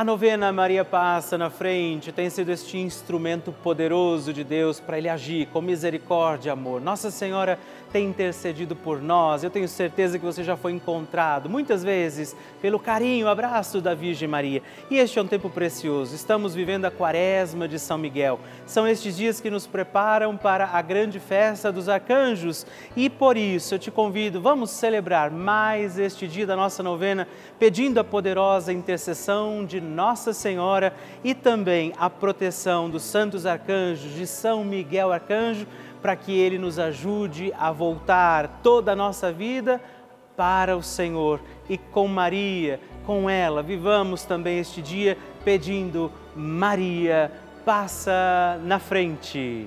A novena Maria Passa na Frente tem sido este instrumento poderoso de Deus para Ele agir com misericórdia e amor. Nossa Senhora tem intercedido por nós. Eu tenho certeza que você já foi encontrado muitas vezes pelo carinho, abraço da Virgem Maria. E este é um tempo precioso. Estamos vivendo a Quaresma de São Miguel. São estes dias que nos preparam para a grande festa dos arcanjos. E por isso eu te convido, vamos celebrar mais este dia da nossa novena, pedindo a poderosa intercessão de Nossa Senhora e também a proteção dos santos arcanjos de São Miguel Arcanjo para que Ele nos ajude a voltar toda a nossa vida para o Senhor. E com Maria, com ela, vivamos também este dia pedindo: Maria, passa na frente.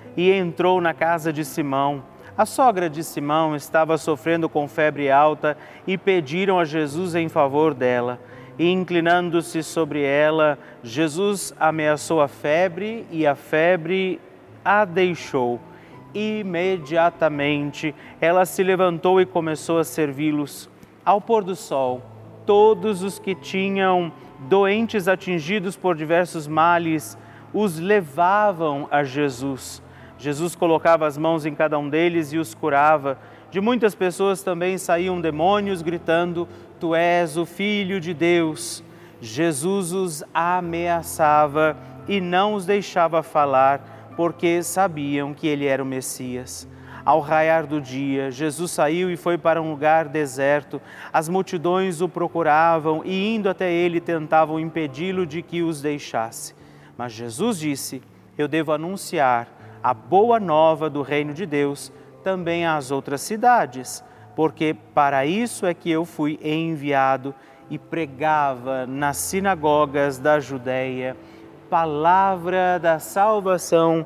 e entrou na casa de Simão. A sogra de Simão estava sofrendo com febre alta e pediram a Jesus em favor dela. E inclinando-se sobre ela, Jesus ameaçou a febre e a febre a deixou. Imediatamente ela se levantou e começou a servi-los. Ao pôr do sol, todos os que tinham doentes atingidos por diversos males os levavam a Jesus. Jesus colocava as mãos em cada um deles e os curava. De muitas pessoas também saíam demônios gritando: Tu és o Filho de Deus. Jesus os ameaçava e não os deixava falar, porque sabiam que ele era o Messias. Ao raiar do dia, Jesus saiu e foi para um lugar deserto. As multidões o procuravam e, indo até ele, tentavam impedi-lo de que os deixasse. Mas Jesus disse: Eu devo anunciar a boa nova do reino de Deus também às outras cidades, porque para isso é que eu fui enviado e pregava nas sinagogas da Judéia, palavra da salvação.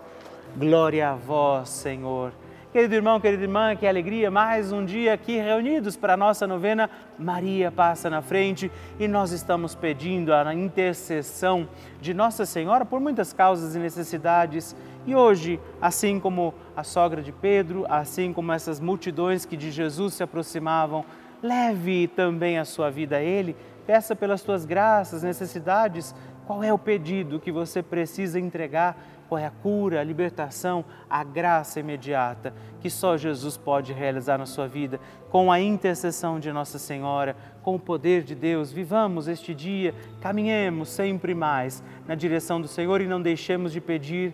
Glória a vós, Senhor. Querido irmão, querida irmã, que alegria, mais um dia aqui reunidos para a nossa novena. Maria passa na frente e nós estamos pedindo a intercessão de Nossa Senhora por muitas causas e necessidades. E hoje, assim como a sogra de Pedro, assim como essas multidões que de Jesus se aproximavam, leve também a sua vida a Ele, peça pelas tuas graças, necessidades, qual é o pedido que você precisa entregar qual é a cura, a libertação, a graça imediata que só Jesus pode realizar na sua vida, com a intercessão de Nossa Senhora, com o poder de Deus. Vivamos este dia, caminhemos sempre mais na direção do Senhor e não deixemos de pedir,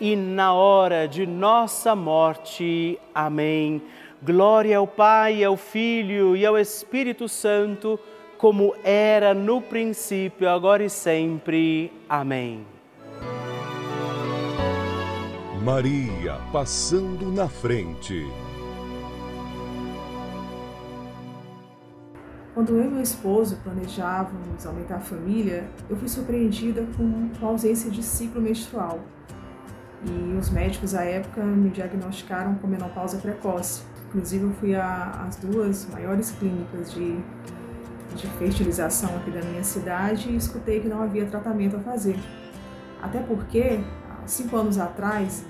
na hora de nossa morte. Amém. Glória ao Pai, ao Filho e ao Espírito Santo, como era no princípio, agora e sempre. Amém. Maria passando na frente. Quando eu e meu esposo planejávamos aumentar a família, eu fui surpreendida com a ausência de ciclo menstrual. E os médicos à época me diagnosticaram com menopausa precoce. Inclusive, eu fui às duas maiores clínicas de, de fertilização aqui da minha cidade e escutei que não havia tratamento a fazer. Até porque, cinco anos atrás,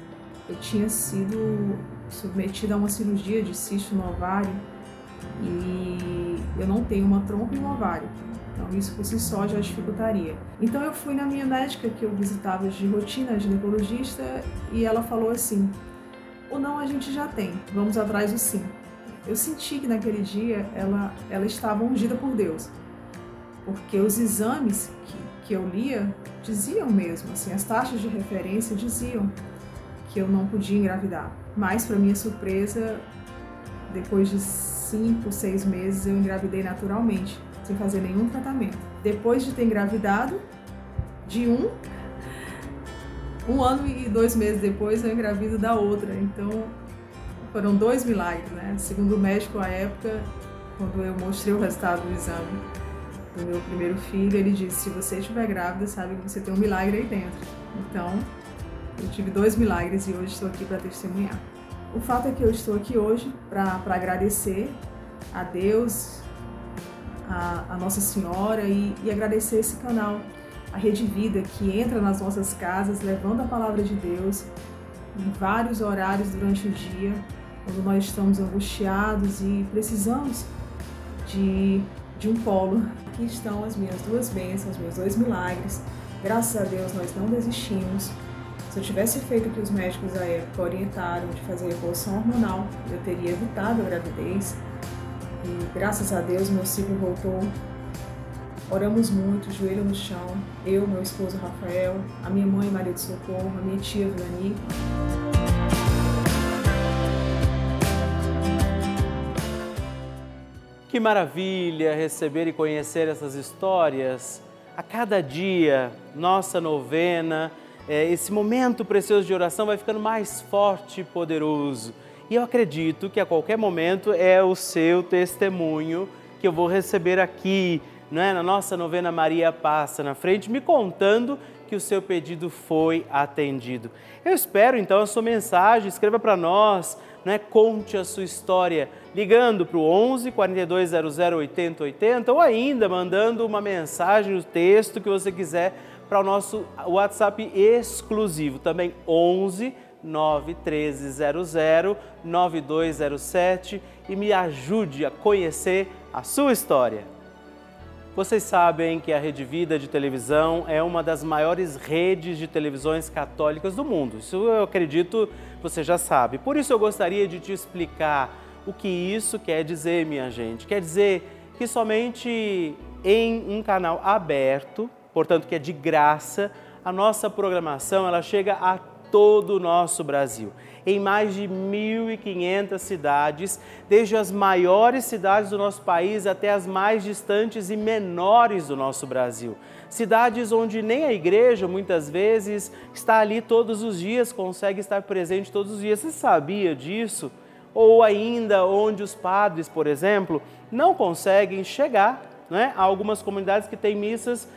eu tinha sido submetida a uma cirurgia de cisto no ovário e eu não tenho uma trompa e um ovário. Então isso por si só já dificultaria. Então eu fui na minha médica que eu visitava de rotina, ginecologista, e ela falou assim: "O não a gente já tem, vamos atrás do sim". Eu senti que naquele dia ela ela estava ungida por Deus. Porque os exames que, que eu lia diziam mesmo, assim, as taxas de referência diziam que eu não podia engravidar. Mas, para minha surpresa, depois de cinco, seis meses, eu engravidei naturalmente, sem fazer nenhum tratamento. Depois de ter engravidado, de um, um ano e dois meses depois, eu engravido da outra. Então, foram dois milagres, né? Segundo o médico à época, quando eu mostrei o resultado do exame do meu primeiro filho, ele disse: se você estiver grávida, sabe que você tem um milagre aí dentro. Então, Eu tive dois milagres e hoje estou aqui para testemunhar. O fato é que eu estou aqui hoje para agradecer a Deus, a, a Nossa Senhora e, e agradecer esse canal, a Rede Vida, que entra nas nossas casas levando a palavra de Deus em vários horários durante o dia, quando nós estamos angustiados e precisamos de, de um polo. Aqui estão as minhas duas bênçãos, meus dois milagres. Graças a Deus nós não desistimos. Se eu tivesse feito o que os médicos da época orientaram de fazer reposição hormonal, eu teria evitado a gravidez. E graças a Deus meu ciclo voltou. Oramos muito, joelho no chão, eu, meu esposo Rafael, a minha mãe Maria de Socorro, a minha tia Vilani. Que maravilha receber e conhecer essas histórias. A cada dia, nossa novena, é, esse momento precioso de oração vai ficando mais forte e poderoso. E eu acredito que a qualquer momento é o seu testemunho que eu vou receber aqui, não é? na nossa novena Maria Passa na frente, me contando que o seu pedido foi atendido. Eu espero então a sua mensagem, escreva para nós, é? conte a sua história, ligando para o 11 4200 80 80 ou ainda mandando uma mensagem, o texto que você quiser para o nosso WhatsApp exclusivo, também 11 91300 9207 e me ajude a conhecer a sua história. Vocês sabem que a Rede Vida de televisão é uma das maiores redes de televisões católicas do mundo. Isso eu acredito você já sabe. Por isso eu gostaria de te explicar o que isso quer dizer, minha gente. Quer dizer que somente em um canal aberto portanto que é de graça, a nossa programação ela chega a todo o nosso Brasil, em mais de 1.500 cidades, desde as maiores cidades do nosso país até as mais distantes e menores do nosso Brasil. Cidades onde nem a igreja muitas vezes está ali todos os dias, consegue estar presente todos os dias. Você sabia disso? Ou ainda onde os padres, por exemplo, não conseguem chegar né, a algumas comunidades que têm missas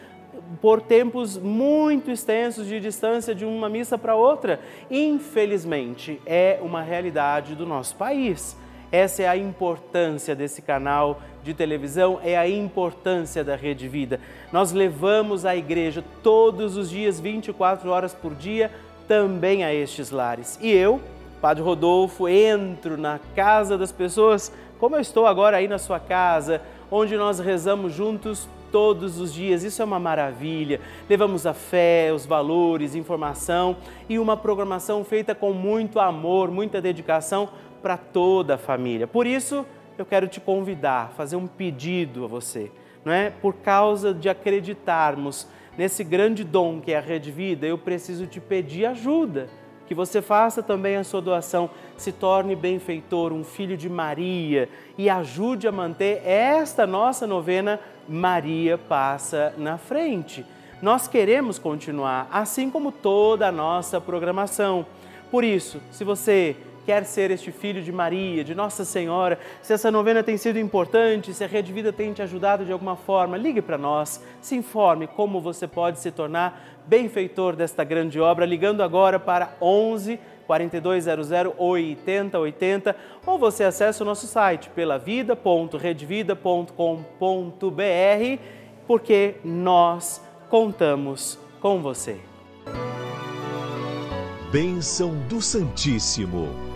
por tempos muito extensos de distância de uma missa para outra. Infelizmente, é uma realidade do nosso país. Essa é a importância desse canal de televisão, é a importância da Rede Vida. Nós levamos a igreja todos os dias, 24 horas por dia, também a estes lares. E eu, Padre Rodolfo, entro na casa das pessoas, como eu estou agora aí na sua casa, onde nós rezamos juntos todos os dias. Isso é uma maravilha. Levamos a fé, os valores, informação e uma programação feita com muito amor, muita dedicação para toda a família. Por isso, eu quero te convidar, fazer um pedido a você, não é? Por causa de acreditarmos nesse grande dom que é a Rede Vida, eu preciso te pedir ajuda que você faça também a sua doação, se torne benfeitor, um filho de Maria e ajude a manter esta nossa novena Maria passa na frente. Nós queremos continuar, assim como toda a nossa programação. Por isso, se você quer ser este filho de Maria, de Nossa Senhora, se essa novena tem sido importante, se a Rede Vida tem te ajudado de alguma forma, ligue para nós, se informe como você pode se tornar benfeitor desta grande obra, ligando agora para 11 4200 8080 ou você acessa o nosso site pelavida.redvida.com.br porque nós contamos com você. Bênção do Santíssimo.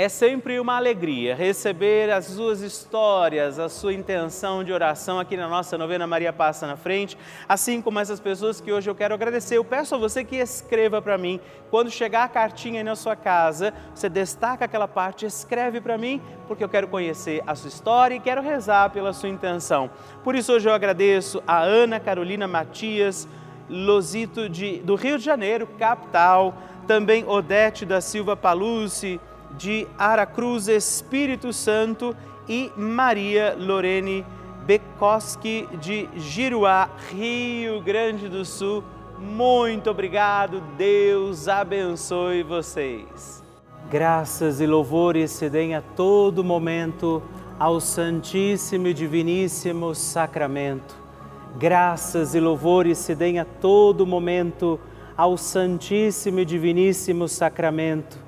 É sempre uma alegria receber as suas histórias, a sua intenção de oração aqui na nossa novena Maria Passa na Frente, assim como essas pessoas que hoje eu quero agradecer. Eu peço a você que escreva para mim. Quando chegar a cartinha aí na sua casa, você destaca aquela parte, escreve para mim, porque eu quero conhecer a sua história e quero rezar pela sua intenção. Por isso hoje eu agradeço a Ana Carolina Matias, Losito de, do Rio de Janeiro, capital, também Odete da Silva Palucci, de Aracruz Espírito Santo e Maria Lorene Bekoski de Giruá, Rio Grande do Sul. Muito obrigado, Deus abençoe vocês. Graças e louvores se deem a todo momento ao Santíssimo e Diviníssimo Sacramento. Graças e louvores se deem a todo momento ao Santíssimo e Diviníssimo Sacramento.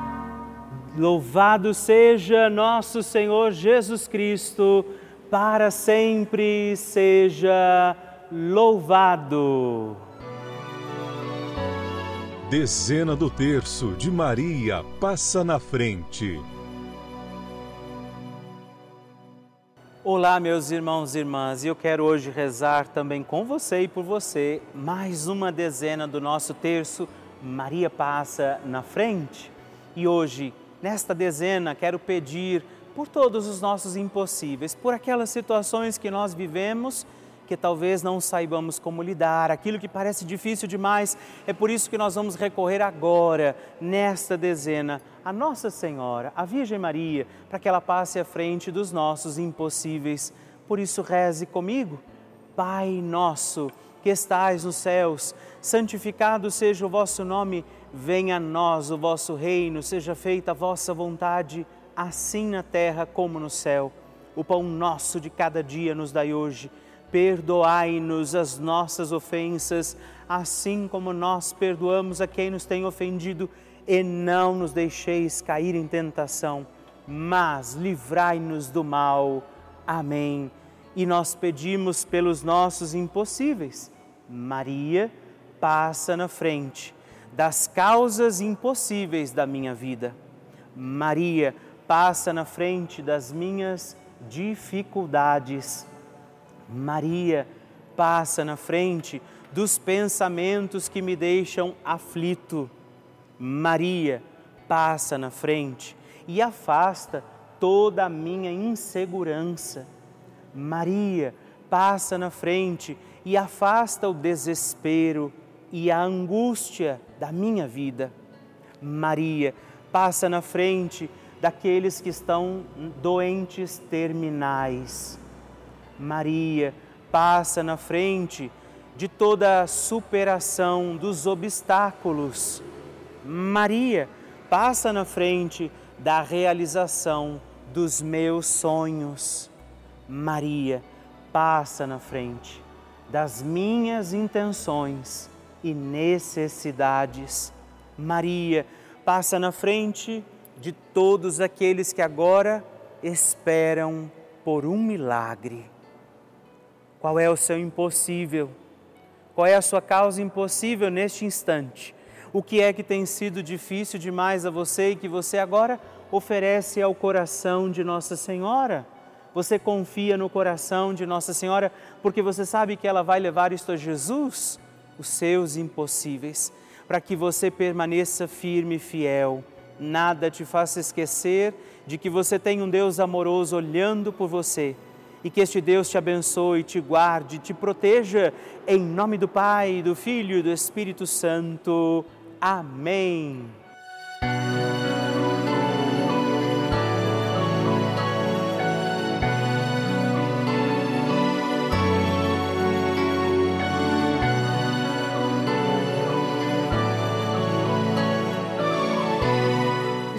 Louvado seja nosso Senhor Jesus Cristo, para sempre seja louvado. Dezena do terço de Maria passa na frente. Olá, meus irmãos e irmãs, e eu quero hoje rezar também com você e por você mais uma dezena do nosso terço Maria passa na frente. E hoje, nesta dezena, quero pedir por todos os nossos impossíveis, por aquelas situações que nós vivemos que talvez não saibamos como lidar, aquilo que parece difícil demais. É por isso que nós vamos recorrer agora, nesta dezena, a Nossa Senhora, a Virgem Maria, para que ela passe à frente dos nossos impossíveis. Por isso, reze comigo. Pai nosso que estais nos céus, santificado seja o vosso nome, venha a nós o vosso reino, seja feita a vossa vontade, assim na terra como no céu. O pão nosso de cada dia nos dai hoje. Perdoai-nos as nossas ofensas, assim como nós perdoamos a quem nos tem ofendido, e não nos deixeis cair em tentação, mas livrai-nos do mal. Amém e nós pedimos pelos nossos impossíveis. Maria passa na frente das causas impossíveis da minha vida. Maria passa na frente das minhas dificuldades. Maria passa na frente dos pensamentos que me deixam aflito. Maria passa na frente e afasta toda a minha insegurança. Maria passa na frente e afasta o desespero e a angústia da minha vida. Maria passa na frente daqueles que estão doentes terminais. Maria passa na frente de toda a superação dos obstáculos. Maria passa na frente da realização dos meus sonhos. Maria passa na frente das minhas intenções e necessidades. Maria passa na frente de todos aqueles que agora esperam por um milagre. Qual é o seu impossível? Qual é a sua causa impossível neste instante? O que é que tem sido difícil demais a você e que você agora oferece ao coração de Nossa Senhora? Você confia no coração de Nossa Senhora porque você sabe que ela vai levar isto a Jesus, os seus impossíveis, para que você permaneça firme e fiel nada te faça esquecer de que você tem um Deus amoroso olhando por você e que este Deus te abençoe, te guarde, te proteja, em nome do Pai, do Filho e do Espírito Santo. Amém.